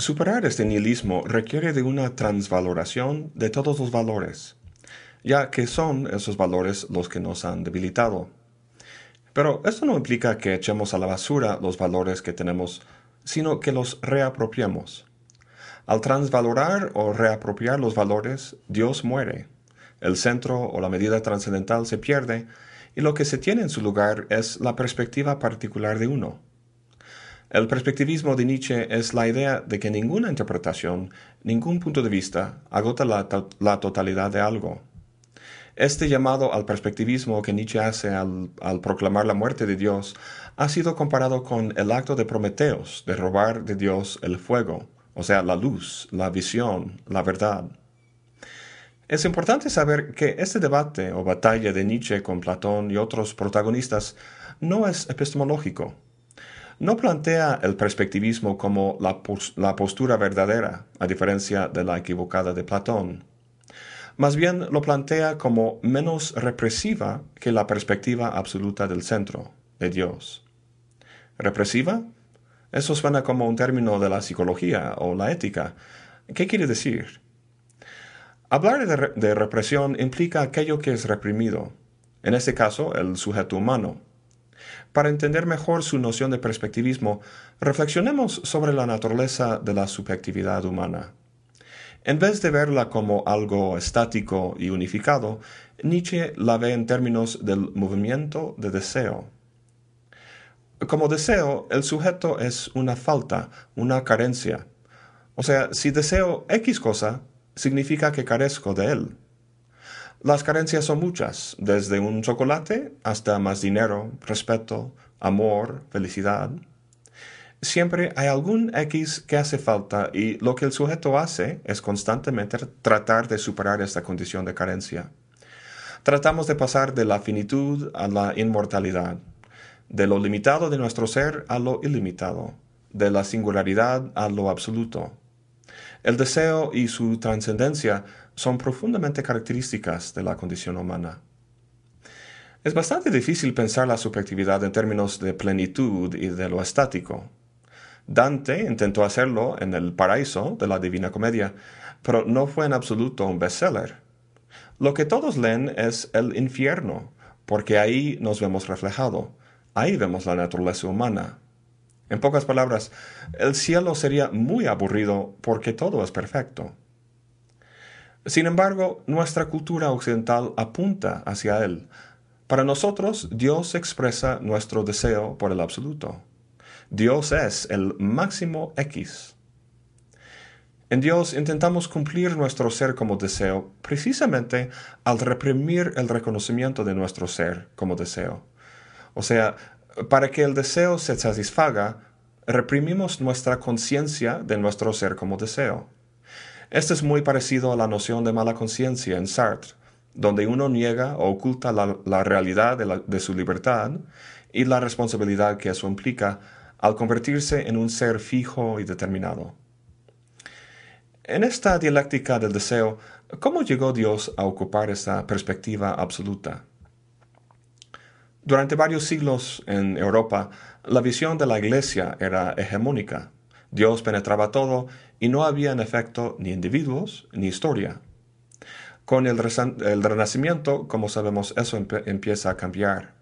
Superar este nihilismo requiere de una transvaloración de todos los valores, ya que son esos valores los que nos han debilitado. Pero esto no implica que echemos a la basura los valores que tenemos, sino que los reapropiemos. Al transvalorar o reapropiar los valores, Dios muere. El centro o la medida trascendental se pierde y lo que se tiene en su lugar es la perspectiva particular de uno. El perspectivismo de Nietzsche es la idea de que ninguna interpretación, ningún punto de vista, agota la, totalidad de algo. Este llamado al perspectivismo que Nietzsche hace al, al, proclamar la muerte de Dios ha sido comparado con el acto de Prometeos de robar de Dios el fuego, o sea, la luz, la visión, la verdad. Es importante saber que este debate o batalla de Nietzsche con Platón y otros protagonistas no es epistemológico. No plantea el perspectivismo como la, postura verdadera, a diferencia de la equivocada de Platón. Más bien lo plantea como menos represiva que la perspectiva absoluta del centro, de Dios. ¿Represiva? Eso suena como un término de la psicología o la ética. ¿Qué quiere decir? Hablar de, represión implica aquello que es reprimido, en este caso el sujeto humano. Para entender mejor su noción de perspectivismo, reflexionemos sobre la naturaleza de la subjetividad humana. En vez de verla como algo estático y unificado, Nietzsche la ve en términos del movimiento de deseo. Como deseo, el sujeto es una falta, una carencia. O sea, si deseo X cosa, significa que carezco de él. Las carencias son muchas, desde un chocolate hasta más dinero, respeto, amor, felicidad. Siempre hay algún X que hace falta y lo que el sujeto hace es constantemente tratar de superar esta condición de carencia. Tratamos de pasar de la finitud a la inmortalidad, de lo limitado de nuestro ser a lo ilimitado, de la singularidad a lo absoluto. El deseo y su trascendencia son profundamente características de la condición humana. Es bastante difícil pensar la subjetividad en términos de plenitud y de lo estático. Dante intentó hacerlo en El Paraíso de la Divina Comedia, pero no fue en absoluto un bestseller. Lo que todos leen es el infierno, porque ahí nos vemos reflejado, ahí vemos la naturaleza humana, en pocas palabras, el cielo sería muy aburrido porque todo es perfecto. Sin embargo, nuestra cultura occidental apunta hacia él. Para nosotros, Dios expresa nuestro deseo por el absoluto. Dios es el máximo X. En Dios intentamos cumplir nuestro ser como deseo precisamente al reprimir el reconocimiento de nuestro ser como deseo. O sea, para que el deseo se satisfaga, reprimimos nuestra conciencia de nuestro ser como deseo. Esto es muy parecido a la noción de mala conciencia en Sartre, donde uno niega o oculta la, realidad de su libertad y la responsabilidad que eso implica al convertirse en un ser fijo y determinado. En esta dialéctica del deseo, ¿cómo llegó Dios a ocupar esta perspectiva absoluta? Durante varios siglos en Europa, la visión de la Iglesia era hegemónica. Dios penetraba todo y no había en efecto ni individuos ni historia. Con el, Renacimiento, como sabemos, eso empieza a cambiar.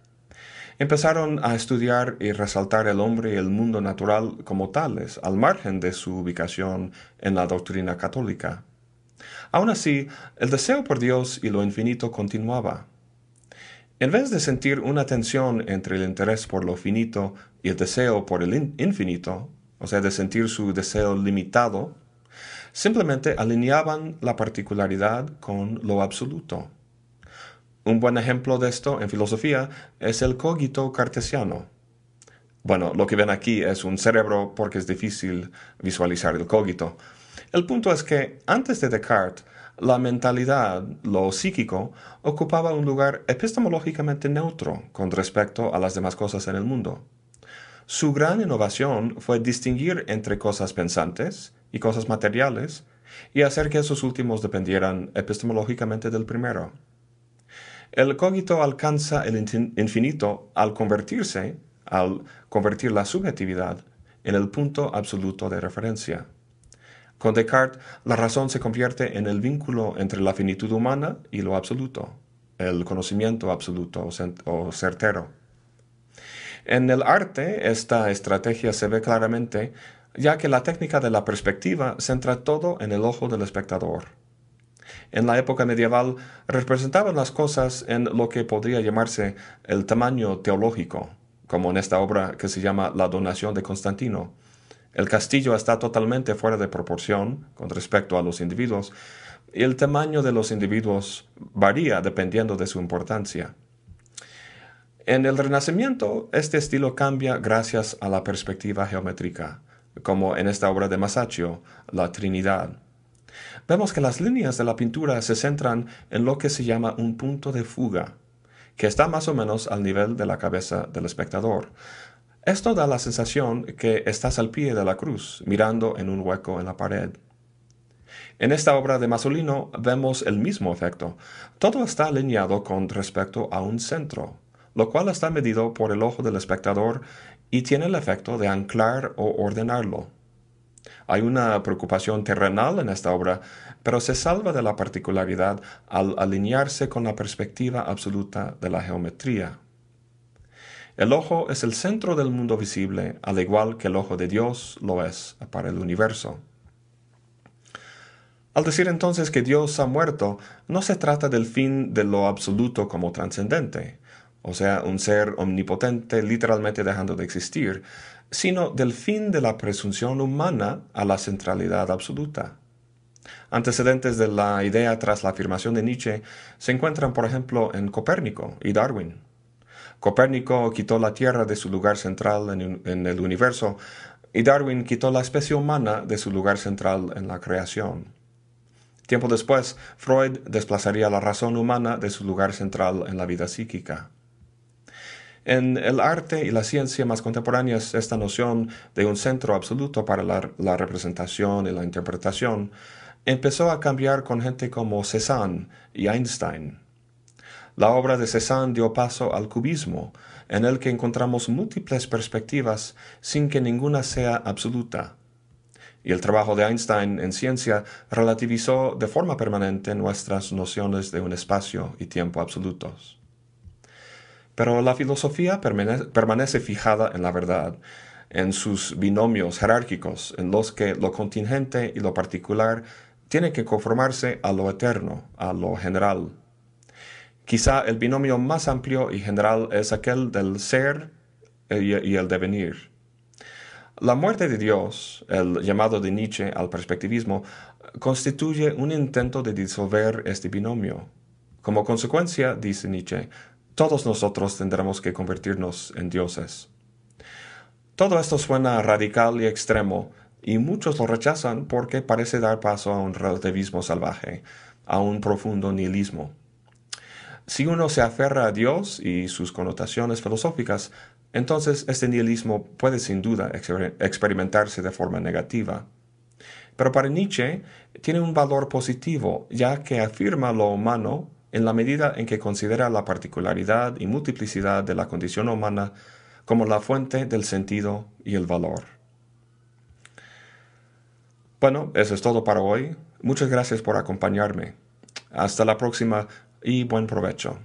Empezaron a estudiar y resaltar el hombre y el mundo natural como tales, al margen de su ubicación en la doctrina católica. Aún así, el deseo por Dios y lo infinito continuaba. En vez de sentir una tensión entre el interés por lo finito y el deseo por el infinito, o sea, de sentir su deseo limitado, simplemente alineaban la particularidad con lo absoluto. Un buen ejemplo de esto en filosofía es el cogito cartesiano. Bueno, lo que ven aquí es un cerebro porque es difícil visualizar el cogito. El punto es que antes de Descartes, la mentalidad, lo psíquico, ocupaba un lugar epistemológicamente neutro con respecto a las demás cosas en el mundo. Su gran innovación fue distinguir entre cosas pensantes y cosas materiales y hacer que esos últimos dependieran epistemológicamente del primero. El cogito alcanza el infinito al convertirse, al convertir la subjetividad, en el punto absoluto de referencia. Con Descartes, la razón se convierte en el vínculo entre la finitud humana y lo absoluto, el conocimiento absoluto o certero. En el arte, esta estrategia se ve claramente, ya que la técnica de la perspectiva centra todo en el ojo del espectador. En la época medieval representaban las cosas en lo que podría llamarse el tamaño teológico, como en esta obra que se llama La donación de Constantino, el castillo está totalmente fuera de proporción con respecto a los individuos y el tamaño de los individuos varía dependiendo de su importancia. En el Renacimiento, este estilo cambia gracias a la perspectiva geométrica, como en esta obra de Masaccio, La Trinidad. Vemos que las líneas de la pintura se centran en lo que se llama un punto de fuga, que está más o menos al nivel de la cabeza del espectador, esto da la sensación que estás al pie de la cruz, mirando en un hueco en la pared. En esta obra de Masolino vemos el mismo efecto. Todo está alineado con respecto a un centro, lo cual está medido por el ojo del espectador y tiene el efecto de anclar o ordenarlo. Hay una preocupación terrenal en esta obra, pero se salva de la particularidad al alinearse con la perspectiva absoluta de la geometría. El ojo es el centro del mundo visible, al igual que el ojo de Dios lo es para el universo. Al decir entonces que Dios ha muerto, no se trata del fin de lo absoluto como trascendente, o sea, un ser omnipotente literalmente dejando de existir, sino del fin de la presunción humana a la centralidad absoluta. Antecedentes de la idea tras la afirmación de Nietzsche se encuentran, por ejemplo, en Copérnico y Darwin. Copérnico quitó la Tierra de su lugar central en, el universo y Darwin quitó la especie humana de su lugar central en la creación. Tiempo después, Freud desplazaría la razón humana de su lugar central en la vida psíquica. En el arte y la ciencia más contemporáneas, esta noción de un centro absoluto para la, representación y la interpretación empezó a cambiar con gente como Cézanne y Einstein. La obra de Cézanne dio paso al cubismo, en el que encontramos múltiples perspectivas sin que ninguna sea absoluta. Y el trabajo de Einstein en ciencia relativizó de forma permanente nuestras nociones de un espacio y tiempo absolutos. Pero la filosofía permanece fijada en la verdad, en sus binomios jerárquicos, en los que lo contingente y lo particular tienen que conformarse a lo eterno, a lo general. Quizá el binomio más amplio y general es aquel del ser y el devenir. La muerte de Dios, el llamado de Nietzsche al perspectivismo, constituye un intento de disolver este binomio. Como consecuencia, dice Nietzsche, todos nosotros tendremos que convertirnos en dioses. Todo esto suena radical y extremo, y muchos lo rechazan porque parece dar paso a un relativismo salvaje, a un profundo nihilismo. Si uno se aferra a Dios y sus connotaciones filosóficas, entonces este nihilismo puede sin duda experimentarse de forma negativa. Pero para Nietzsche tiene un valor positivo, ya que afirma lo humano en la medida en que considera la particularidad y multiplicidad de la condición humana como la fuente del sentido y el valor. Bueno, eso es todo para hoy. Muchas gracias por acompañarme. Hasta la próxima y buen provecho.